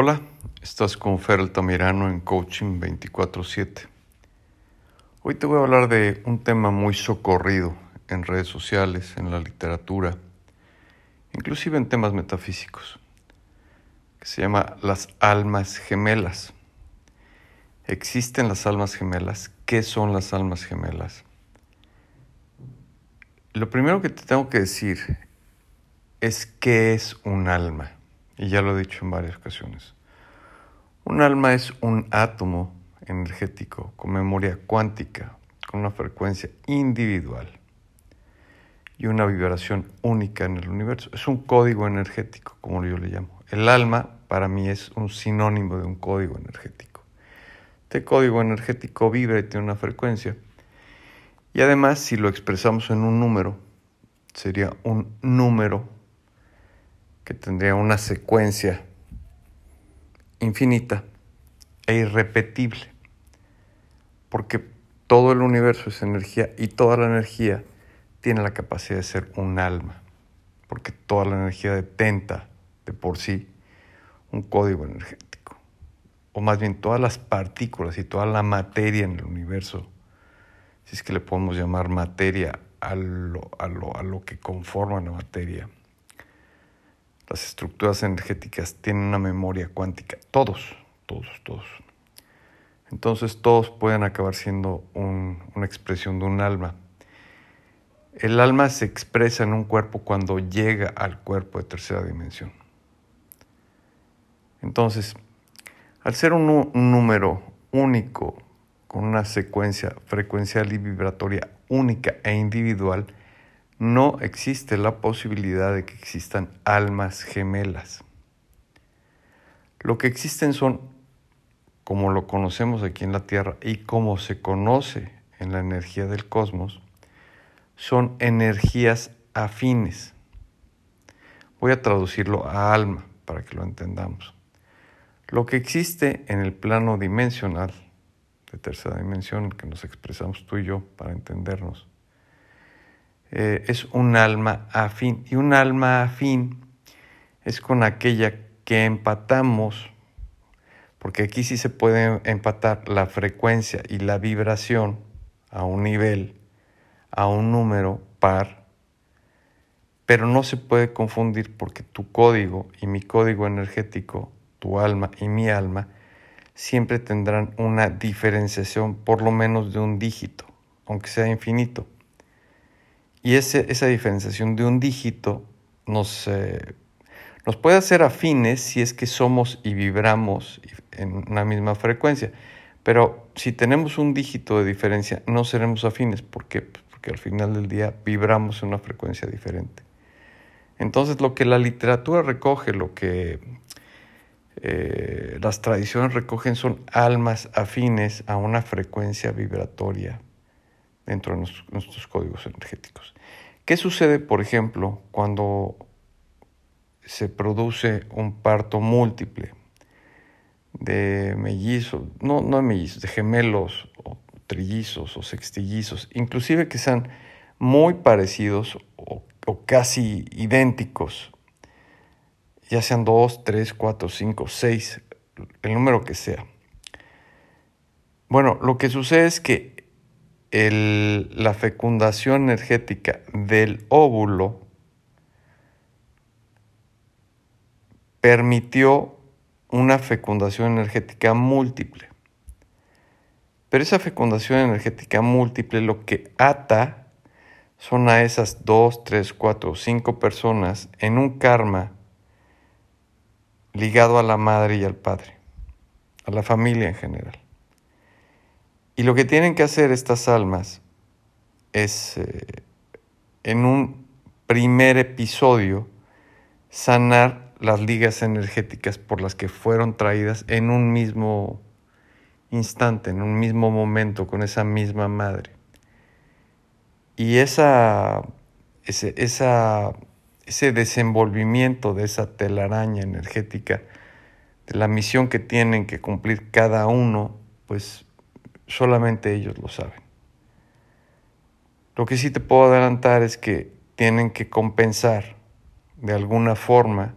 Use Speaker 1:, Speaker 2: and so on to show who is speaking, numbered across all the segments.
Speaker 1: Hola, estás con Fer Altamirano en Coaching 24/7. Hoy te voy a hablar de un tema muy socorrido en redes sociales, en la literatura, inclusive en temas metafísicos, que se llama las almas gemelas. ¿Existen las almas gemelas? ¿Qué son las almas gemelas? Lo primero que te tengo que decir es qué es un alma. Y ya lo he dicho en varias ocasiones. Un alma es un átomo energético con memoria cuántica, con una frecuencia individual y una vibración única en el universo. Es un código energético, como yo le llamo. El alma para mí es un sinónimo de un código energético. Este código energético vibra y tiene una frecuencia. Y además, si lo expresamos en un número, sería un número que tendría una secuencia infinita e irrepetible, porque todo el universo es energía y toda la energía tiene la capacidad de ser un alma, porque toda la energía detenta de por sí un código energético, o más bien todas las partículas y toda la materia en el universo, si es que le podemos llamar materia a lo, a lo, a lo que conforma la materia. Las estructuras energéticas tienen una memoria cuántica, todos, todos, todos. Entonces todos pueden acabar siendo una expresión de un alma. El alma se expresa en un cuerpo cuando llega al cuerpo de tercera dimensión. Entonces, al ser un, un número único, con una secuencia frecuencial y vibratoria única e individual, no existe la posibilidad de que existan almas gemelas. Lo que existen son, como lo conocemos aquí en la Tierra y como se conoce en la energía del cosmos, son energías afines. Voy a traducirlo a alma para que lo entendamos. Lo que existe en el plano dimensional, de tercera dimensión, que nos expresamos tú y yo para entendernos, eh, es un alma afín. Y un alma afín es con aquella que empatamos, porque aquí sí se puede empatar la frecuencia y la vibración a un nivel, a un número par, pero no se puede confundir porque tu código y mi código energético, tu alma y mi alma, siempre tendrán una diferenciación por lo menos de un dígito, aunque sea infinito. Y esa diferenciación de un dígito nos, eh, nos puede hacer afines si es que somos y vibramos en una misma frecuencia. Pero si tenemos un dígito de diferencia, no seremos afines. ¿Por qué? Pues porque al final del día vibramos en una frecuencia diferente. Entonces lo que la literatura recoge, lo que eh, las tradiciones recogen son almas afines a una frecuencia vibratoria dentro de nuestros códigos energéticos. ¿Qué sucede, por ejemplo, cuando se produce un parto múltiple de mellizos, no, no de mellizos, de gemelos o trillizos o sextillizos, inclusive que sean muy parecidos o, o casi idénticos, ya sean dos, tres, cuatro, cinco, seis, el número que sea. Bueno, lo que sucede es que la fecundación energética del óvulo permitió una fecundación energética múltiple. Pero esa fecundación energética múltiple lo que ata son a esas dos, tres, cuatro, cinco personas en un karma ligado a la madre y al padre, a la familia en general. Y lo que tienen que hacer estas almas es, eh, en un primer episodio, sanar las ligas energéticas por las que fueron traídas en un mismo instante, en un mismo momento, con esa misma madre. Y esa, ese, esa, ese desenvolvimiento de esa telaraña energética, de la misión que tienen que cumplir cada uno, pues solamente ellos lo saben. Lo que sí te puedo adelantar es que tienen que compensar de alguna forma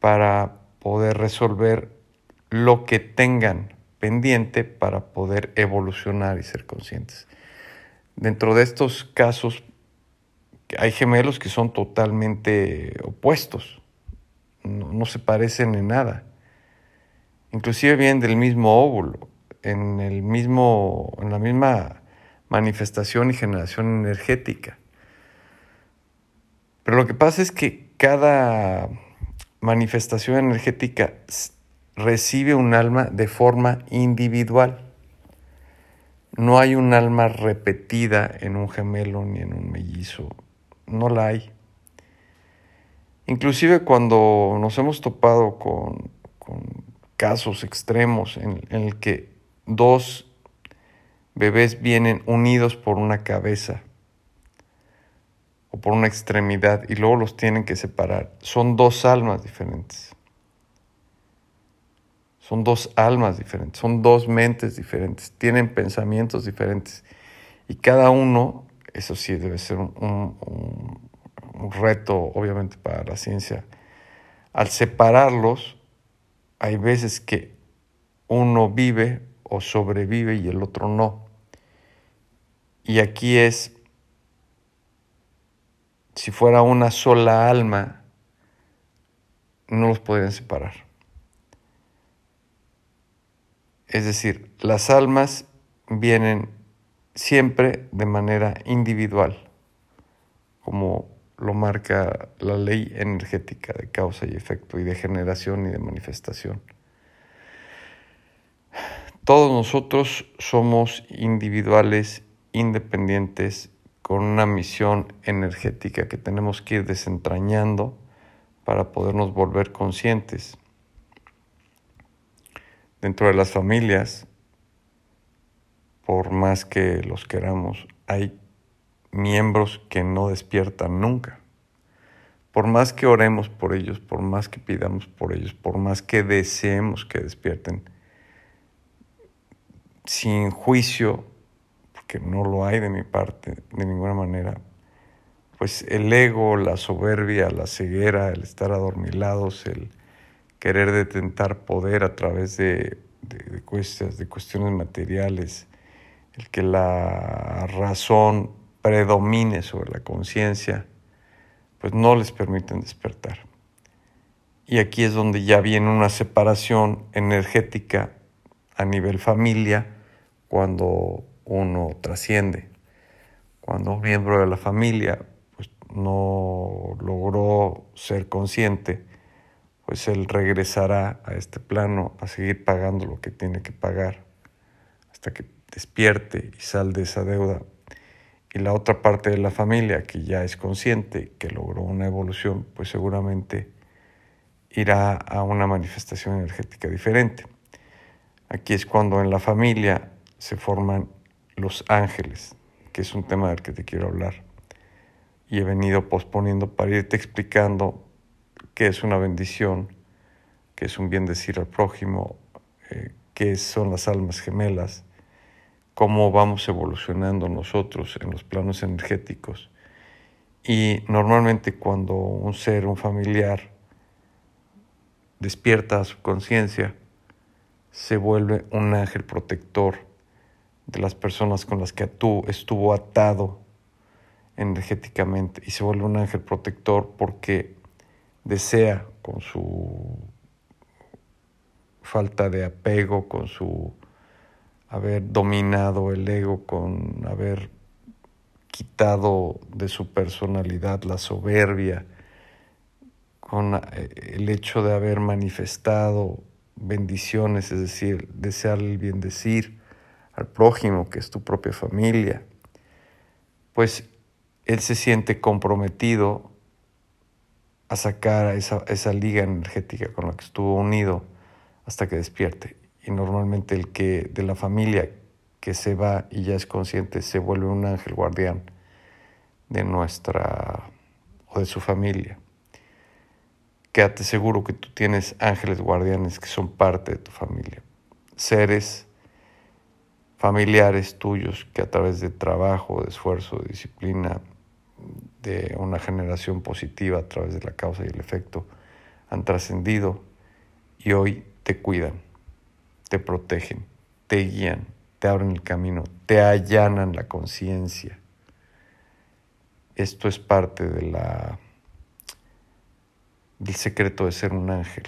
Speaker 1: para poder resolver lo que tengan pendiente para poder evolucionar y ser conscientes. Dentro de estos casos hay gemelos que son totalmente opuestos, no, se parecen en nada. Inclusive vienen del mismo óvulo, en, el mismo, en la misma manifestación y generación energética. Pero lo que pasa es que cada manifestación energética recibe un alma de forma individual. No hay un alma repetida en un gemelo ni en un mellizo. No la hay. Inclusive cuando nos hemos topado con, casos extremos en, en el que dos bebés vienen unidos por una cabeza o por una extremidad y luego los tienen que separar. Son dos almas diferentes. Son dos almas diferentes, son dos mentes diferentes, tienen pensamientos diferentes. Y cada uno, eso sí debe ser un, reto, obviamente, para la ciencia. Al separarlos, hay veces que uno vive o sobrevive y el otro no. Y aquí es, si fuera una sola alma, no los podrían separar. Es decir, las almas vienen siempre de manera individual, como lo marca la ley energética de causa y efecto y de generación y de manifestación. Todos nosotros somos individuales, independientes, con una misión energética que tenemos que ir desentrañando para podernos volver conscientes. Dentro de las familias, por más que los queramos, hay miembros que no despiertan nunca. Por más que oremos por ellos, por más que pidamos por ellos, por más que deseemos que despierten, sin juicio, porque no lo hay de mi parte de ninguna manera, pues el ego, la soberbia, la ceguera, el estar adormilados, el querer detentar poder a través de, de, cuestiones, de cuestiones materiales, el que la razón predomine sobre la conciencia, pues no les permiten despertar. Y aquí es donde ya viene una separación energética a nivel familia cuando uno trasciende. Cuando un miembro de la familia pues, no logró ser consciente, pues él regresará a este plano a seguir pagando lo que tiene que pagar hasta que despierte y sal de esa deuda. Y la otra parte de la familia que ya es consciente, que logró una evolución, pues seguramente irá a una manifestación energética diferente. Aquí es cuando en la familia se forman los ángeles, que es un tema del que te quiero hablar. Y he venido posponiendo para irte explicando qué es una bendición, qué es un bien decir al prójimo, eh, qué son las almas gemelas, cómo vamos evolucionando nosotros en los planos energéticos. Y normalmente cuando un ser, un familiar, despierta su conciencia, se vuelve un ángel protector de las personas con las que estuvo atado energéticamente y se vuelve un ángel protector porque desea con su falta de apego, con su haber dominado el ego, con haber quitado de su personalidad la soberbia, con eh, el hecho de haber manifestado bendiciones, es decir, desear el bien decir al prójimo, que es tu propia familia, pues él se siente comprometido a sacar esa, esa liga energética con la que estuvo unido hasta que despierte. Y normalmente el que de la familia que se va y ya es consciente se vuelve un ángel guardián de nuestra o de su familia. Quédate seguro que tú tienes ángeles guardianes que son parte de tu familia. Seres familiares tuyos que a través de trabajo, de esfuerzo, de disciplina, de una generación positiva a través de la causa y el efecto han trascendido y hoy te cuidan, te protegen, te guían, te abren el camino, te allanan la conciencia. Esto es parte de la, del secreto de ser un ángel.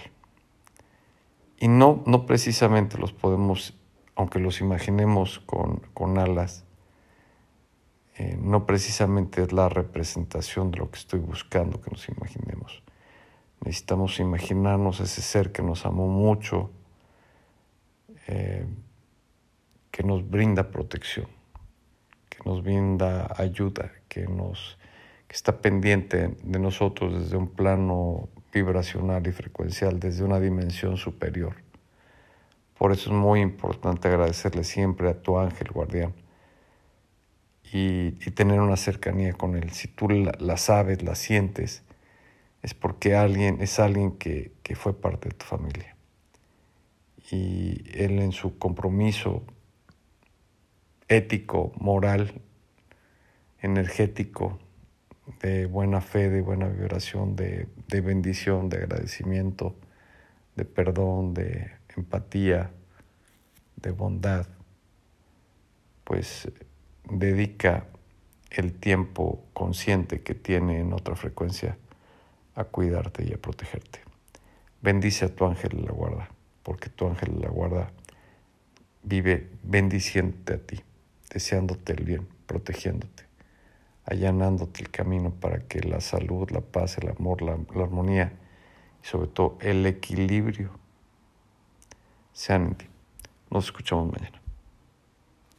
Speaker 1: Y no, no precisamente los podemos, aunque los imaginemos con, con alas, eh, no precisamente es la representación de lo que estoy buscando que nos imaginemos. Necesitamos imaginarnos ese ser que nos amó mucho, eh, que nos brinda protección, que nos brinda ayuda, que, nos, que está pendiente de nosotros desde un plano vibracional y frecuencial, desde una dimensión superior. Por eso es muy importante agradecerle siempre a tu ángel guardián y, tener una cercanía con Él. Si tú la, sabes, la sientes, es porque alguien, es alguien que, que fue parte de tu familia. Y Él en su compromiso ético, moral, energético, de buena fe, de buena vibración, de, de, bendición, de agradecimiento, de perdón, de empatía, de bondad, pues dedica el tiempo consciente que tiene en otra frecuencia a cuidarte y a protegerte. Bendice a tu ángel de la guarda, porque tu ángel de la guarda vive bendiciéndote a ti, deseándote el bien, protegiéndote, allanándote el camino para que la salud, la paz, el amor, la, armonía y sobre todo el equilibrio sean en ti. Nos escuchamos mañana.